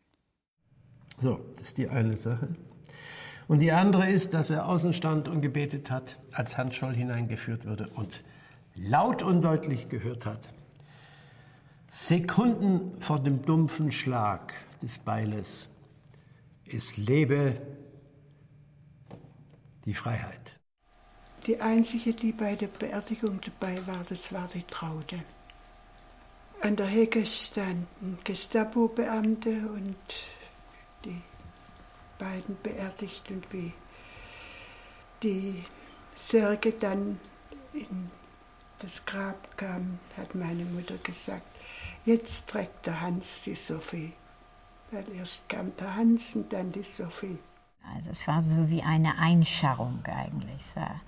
So, das ist die eine Sache. Und die andere ist, dass er außen stand und gebetet hat, als Hans Scholl hineingeführt wurde und laut und deutlich gehört hat. Sekunden vor dem dumpfen Schlag des Beiles. Es lebe die Freiheit. Die einzige, die bei der Beerdigung dabei war, das war die Traute. An der Hecke standen Gestapo-Beamte und die beiden beerdigt und wie die Särge dann in das Grab kam, hat meine Mutter gesagt, jetzt trägt der Hans die Sophie. Weil erst kam der Hans und dann die Sophie. Also es war so wie eine Einscharrung eigentlich. Es war,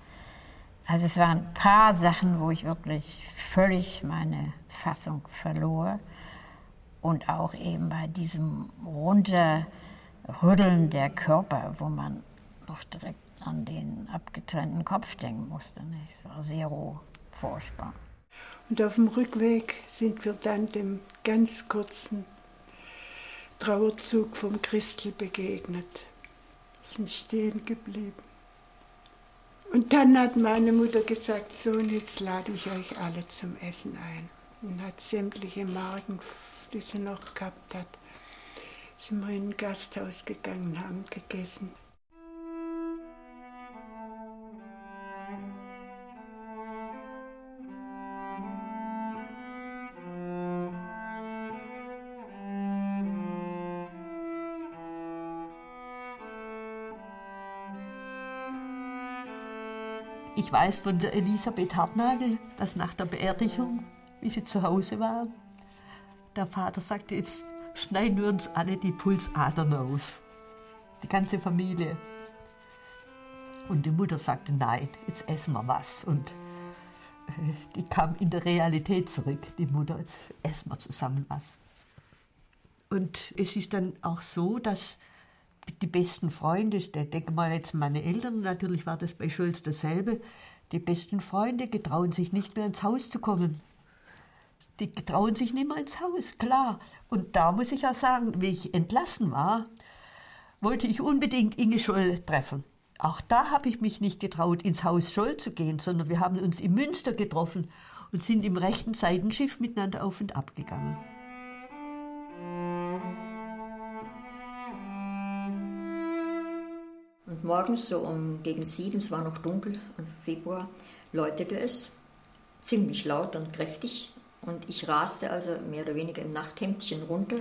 also es waren ein paar Sachen, wo ich wirklich völlig meine Fassung verlor. Und auch eben bei diesem Runterrütteln der Körper, wo man noch direkt an den abgetrennten Kopf denken musste. Es war sehr roh, furchtbar. Und auf dem Rückweg sind wir dann dem ganz kurzen Trauerzug vom Christel begegnet. Sind stehen geblieben. Und dann hat meine Mutter gesagt, Sohn, jetzt lade ich euch alle zum Essen ein. Und hat sämtliche Marken, die sie noch gehabt hat, sind wir in ein Gasthaus gegangen, haben gegessen. Ich weiß von der Elisabeth Hartnagel, dass nach der Beerdigung, wie sie zu Hause war, der Vater sagte, jetzt schneiden wir uns alle die Pulsadern aus. Die ganze Familie. Und die Mutter sagte, nein, jetzt essen wir was. Und äh, die kam in der Realität zurück, die Mutter, jetzt essen wir zusammen was. Und es ist dann auch so, dass die besten Freunde, ich denke mal jetzt meine Eltern, natürlich war das bei Schulz dasselbe, die besten Freunde getrauen sich nicht mehr ins Haus zu kommen. Die getrauen sich nicht mehr ins Haus, klar. Und da muss ich ja sagen, wie ich entlassen war, wollte ich unbedingt Inge Scholl treffen. Auch da habe ich mich nicht getraut, ins Haus Scholl zu gehen, sondern wir haben uns in Münster getroffen und sind im rechten Seitenschiff miteinander auf und ab gegangen. Morgens so um gegen sieben, es war noch dunkel, im Februar, läutete es, ziemlich laut und kräftig. Und ich raste also mehr oder weniger im Nachthemdchen runter,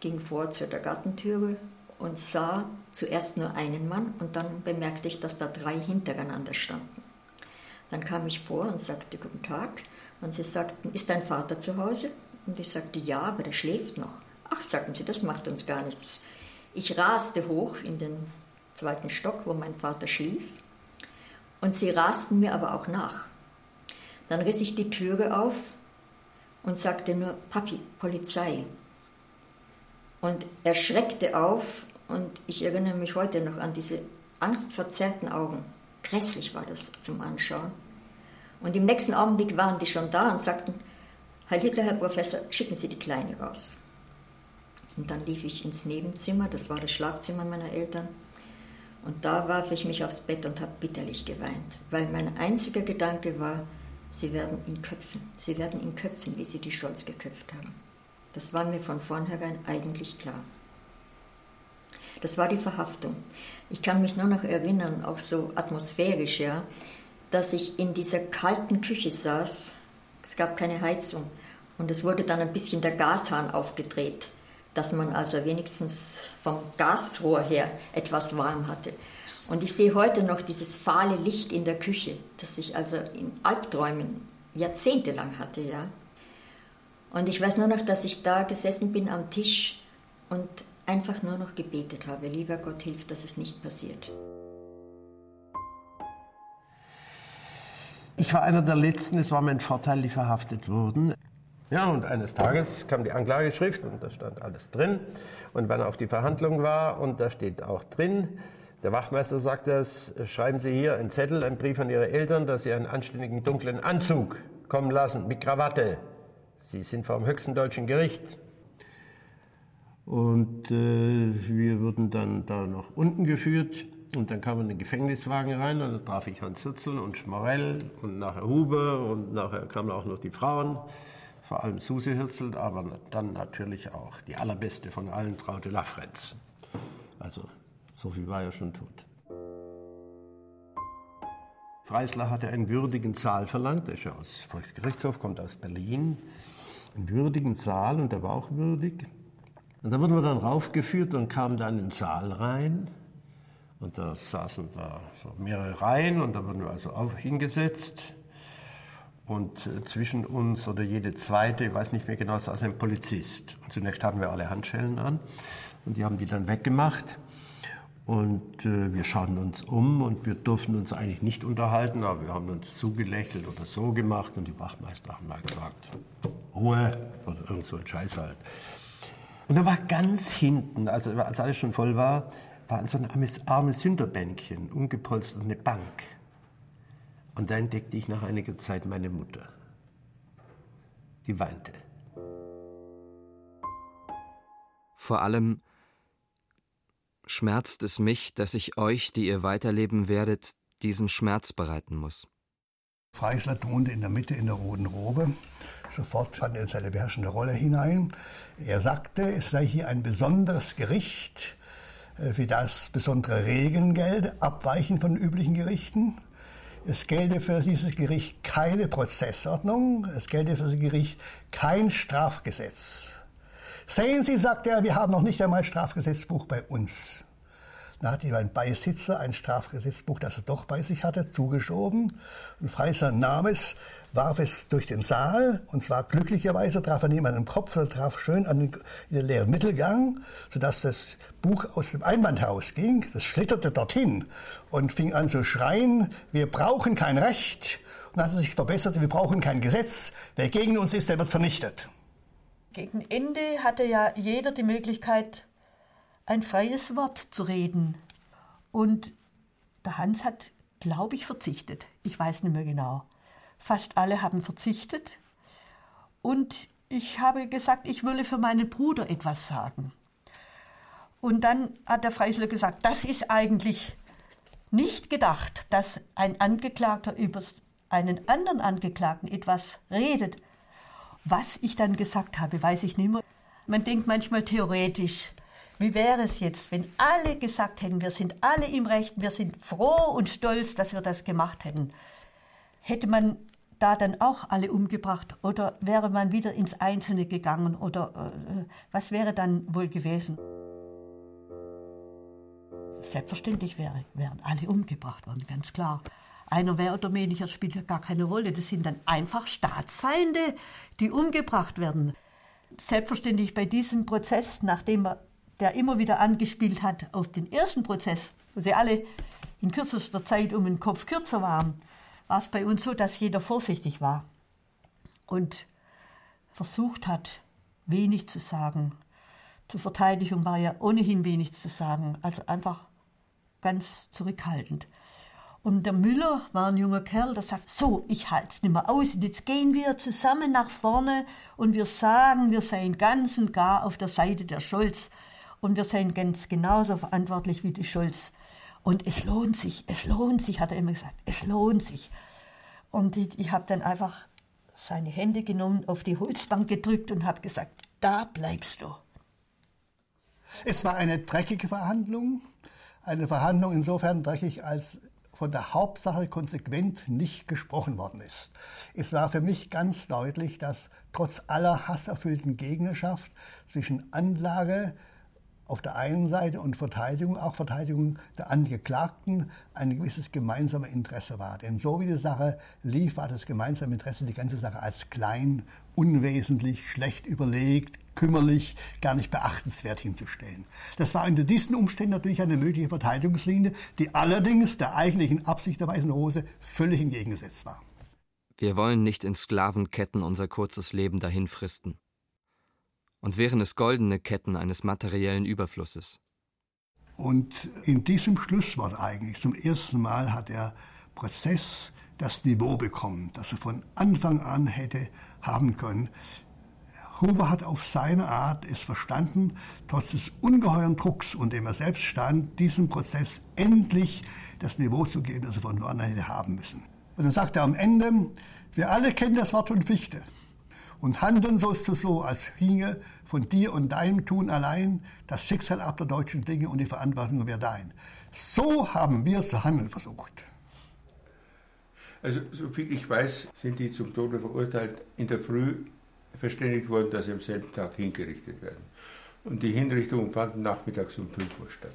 ging vor zu der Gartentüre und sah zuerst nur einen Mann und dann bemerkte ich, dass da drei hintereinander standen. Dann kam ich vor und sagte Guten Tag und sie sagten, ist dein Vater zu Hause? Und ich sagte, ja, aber der schläft noch. Ach, sagten sie, das macht uns gar nichts. Ich raste hoch in den zweiten Stock, wo mein Vater schlief. Und sie rasten mir aber auch nach. Dann riss ich die Türe auf und sagte nur, Papi, Polizei. Und er schreckte auf und ich erinnere mich heute noch an diese angstverzerrten Augen. Grässlich war das zum Anschauen. Und im nächsten Augenblick waren die schon da und sagten, Herr Hitler, Herr Professor, schicken Sie die Kleine raus. Und dann lief ich ins Nebenzimmer, das war das Schlafzimmer meiner Eltern. Und da warf ich mich aufs Bett und habe bitterlich geweint, weil mein einziger Gedanke war, sie werden ihn köpfen, sie werden ihn köpfen, wie sie die Scholz geköpft haben. Das war mir von vornherein eigentlich klar. Das war die Verhaftung. Ich kann mich nur noch erinnern, auch so atmosphärisch, ja, dass ich in dieser kalten Küche saß. Es gab keine Heizung und es wurde dann ein bisschen der Gashahn aufgedreht, dass man also wenigstens vom Gasrohr her etwas warm hatte. Und ich sehe heute noch dieses fahle Licht in der Küche, das ich also in Albträumen jahrzehntelang hatte, ja. Und ich weiß nur noch, dass ich da gesessen bin am Tisch und einfach nur noch gebetet habe, lieber Gott, hilf, dass es nicht passiert. Ich war einer der Letzten, es war mein Vorteil, die verhaftet wurden. Ja, und eines Tages kam die Anklageschrift und da stand alles drin. Und wann auch die Verhandlung war, und da steht auch drin, der Wachmeister sagt das, schreiben Sie hier einen Zettel, einen Brief an Ihre Eltern, dass Sie einen anständigen dunklen Anzug kommen lassen, mit Krawatte. Sie sind vor dem höchsten deutschen Gericht. Und äh, wir wurden dann da nach unten geführt und dann kam in den Gefängniswagen rein und da traf ich Hans Hützel und Schmorell und nachher Huber und nachher kamen auch noch die Frauen, vor allem Suse Hützel, aber dann natürlich auch die allerbeste von allen, Traute Lafrenz. Also so viel war ja schon tot. Freisler hatte einen würdigen Saal verlangt, der ist ja aus Volksgerichtshof, kommt aus Berlin. Einen würdigen Saal und der war auch würdig. Und da wurden wir dann raufgeführt und kamen dann in den Saal rein. Und da saßen da so mehrere Reihen und da wurden wir also auch hingesetzt. Und äh, zwischen uns oder jede zweite, ich weiß nicht mehr genau, saß ein Polizist. Und zunächst hatten wir alle Handschellen an und die haben die dann weggemacht. Und äh, wir schauten uns um und wir durften uns eigentlich nicht unterhalten, aber wir haben uns zugelächelt oder so gemacht und die Wachmeister haben mal gesagt, Ruhe oder irgend so ein Scheiß halt. Und da war ganz hinten, also als alles schon voll war, war so ein armes, armes Hinterbänkchen, umgepolstert eine Bank. Und da entdeckte ich nach einiger Zeit meine Mutter. Die weinte. Vor allem schmerzt es mich, dass ich euch, die ihr weiterleben werdet, diesen Schmerz bereiten muss. Freisler thronte in der Mitte in der roten Robe. Sofort fand er in seine beherrschende Rolle hinein. Er sagte, es sei hier ein besonderes Gericht, äh, für das besondere Regeln gelte, abweichend von üblichen Gerichten. Es gelte für dieses Gericht keine Prozessordnung, es gelte für dieses Gericht kein Strafgesetz. Sehen Sie, sagt er, wir haben noch nicht einmal Strafgesetzbuch bei uns. Da hat ihm ein Beisitzer ein Strafgesetzbuch, das er doch bei sich hatte, zugeschoben. Und Freiser nahm es, warf es durch den Saal. Und zwar glücklicherweise traf er niemanden im Kopf, sondern traf schön an den, in den leeren Mittelgang, sodass das Buch aus dem Einwandhaus ging. Das schlitterte dorthin und fing an zu schreien, wir brauchen kein Recht. Und dann hat er sich verbessert, wir brauchen kein Gesetz. Wer gegen uns ist, der wird vernichtet. Gegen Ende hatte ja jeder die Möglichkeit, ein freies Wort zu reden. Und der Hans hat, glaube ich, verzichtet. Ich weiß nicht mehr genau. Fast alle haben verzichtet. Und ich habe gesagt, ich würde für meinen Bruder etwas sagen. Und dann hat der Freisler gesagt, das ist eigentlich nicht gedacht, dass ein Angeklagter über einen anderen Angeklagten etwas redet. Was ich dann gesagt habe, weiß ich nicht mehr. Man denkt manchmal theoretisch, wie wäre es jetzt, wenn alle gesagt hätten, wir sind alle im Recht, wir sind froh und stolz, dass wir das gemacht hätten? Hätte man da dann auch alle umgebracht oder wäre man wieder ins Einzelne gegangen oder äh, was wäre dann wohl gewesen? Selbstverständlich wäre, wären alle umgebracht worden, ganz klar. Einer mehr oder weniger spielt ja gar keine Rolle. Das sind dann einfach Staatsfeinde, die umgebracht werden. Selbstverständlich bei diesem Prozess, nachdem er der immer wieder angespielt hat auf den ersten Prozess, wo sie alle in kürzester Zeit um den Kopf kürzer waren, war es bei uns so, dass jeder vorsichtig war und versucht hat, wenig zu sagen. Zur Verteidigung war ja ohnehin wenig zu sagen. Also einfach ganz zurückhaltend. Und der Müller war ein junger Kerl, der sagt, so, ich halte es nicht mehr aus. Und jetzt gehen wir zusammen nach vorne und wir sagen, wir seien ganz und gar auf der Seite der Scholz. Und wir seien ganz genauso verantwortlich wie die Scholz. Und es lohnt sich, es lohnt sich, hat er immer gesagt, es lohnt sich. Und ich, ich habe dann einfach seine Hände genommen, auf die Holzbank gedrückt und habe gesagt, da bleibst du. Es war eine dreckige Verhandlung. Eine Verhandlung insofern dreckig, als von der Hauptsache konsequent nicht gesprochen worden ist. Es war für mich ganz deutlich, dass trotz aller hasserfüllten Gegnerschaft zwischen Anlage auf der einen Seite und Verteidigung, auch Verteidigung der Angeklagten, ein gewisses gemeinsames Interesse war. Denn so wie die Sache lief, war das gemeinsame Interesse, die ganze Sache als klein, unwesentlich, schlecht überlegt, kümmerlich, gar nicht beachtenswert hinzustellen. Das war unter diesen Umständen natürlich eine mögliche Verteidigungslinie, die allerdings der eigentlichen Absicht der Weißen Rose völlig entgegengesetzt war. Wir wollen nicht in Sklavenketten unser kurzes Leben dahinfristen und wären es goldene Ketten eines materiellen Überflusses. Und in diesem Schlusswort eigentlich zum ersten Mal hat der Prozess das Niveau bekommen, das er von Anfang an hätte haben können. Huber hat auf seine Art es verstanden, trotz des ungeheuren Drucks, unter dem er selbst stand, diesem Prozess endlich das Niveau zu geben, das er von vornherein hätte haben müssen. Und dann sagt er am Ende, wir alle kennen das Wort von Fichte und handeln sollst du so, als hinge von dir und deinem Tun allein das Schicksal ab der deutschen Dinge und die Verantwortung wäre dein. So haben wir zu handeln versucht. Also, soviel ich weiß, sind die zum Tode verurteilt in der Früh verständigt worden, dass sie am selben Tag hingerichtet werden. Und die Hinrichtungen fanden nachmittags um 5 Uhr statt.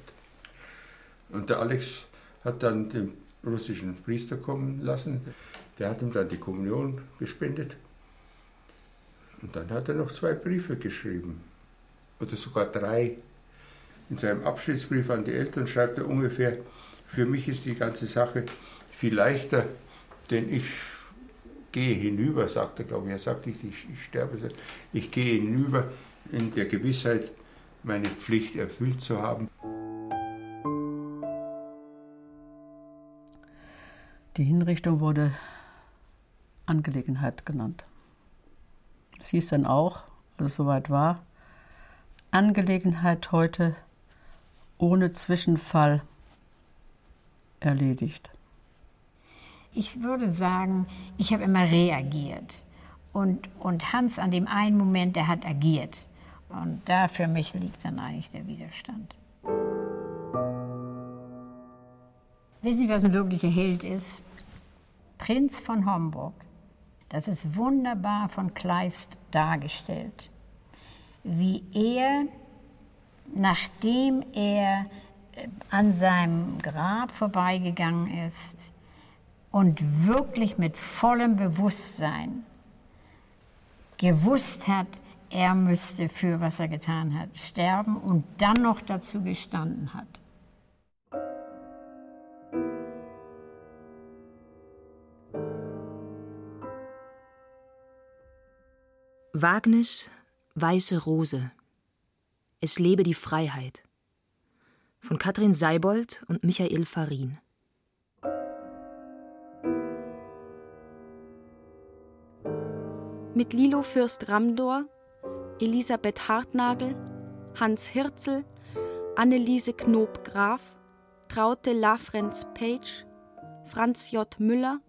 Und der Alex hat dann den russischen Priester kommen lassen. Der hat ihm dann die Kommunion gespendet und dann hat er noch zwei Briefe geschrieben. Oder sogar drei. In seinem Abschiedsbrief an die Eltern schreibt er ungefähr, für mich ist die ganze Sache viel leichter, denn ich gehe hinüber, sagt er, glaube ich. Er sagt nicht, ich, ich sterbe, ich gehe hinüber in der Gewissheit, meine Pflicht erfüllt zu haben. Die Hinrichtung wurde Angelegenheit genannt. Es hieß dann auch, als es soweit war, Angelegenheit heute ohne Zwischenfall erledigt. Ich würde sagen, ich habe immer reagiert. Und, und Hans an dem einen Moment, der hat agiert. Und da für mich liegt dann eigentlich der Widerstand. Wissen Sie, was ein wirklicher Held ist? Prinz von Homburg. Das ist wunderbar von Kleist dargestellt, wie er, nachdem er äh, an seinem Grab vorbeigegangen ist und wirklich mit vollem Bewusstsein gewusst hat, er müsste für was er getan hat sterben und dann noch dazu gestanden hat. Wagnis Weiße Rose. Es lebe die Freiheit. Von Katrin Seibold und Michael Farin. Mit Lilo Fürst Ramdor, Elisabeth Hartnagel, Hans Hirzel, Anneliese Knob-Graf, Traute Lafrenz Page, Franz J. Müller,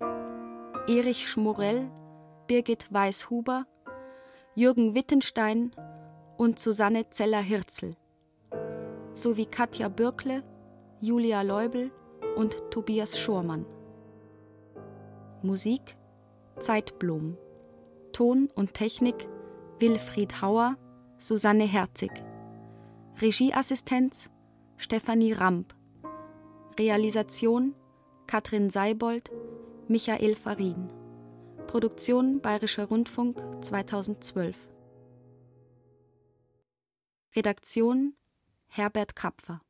Erich Schmorell, Birgit Weiß-Huber, Jürgen Wittenstein und Susanne Zeller-Hirzel sowie Katja Bürkle, Julia Leubel und Tobias Schormann. Musik Zeitblom. Ton und Technik Wilfried Hauer, Susanne Herzig. Regieassistenz Stefanie Ramp. Realisation Katrin Seibold, Michael Farin. Produktion Bayerischer Rundfunk 2012. Redaktion Herbert Kapfer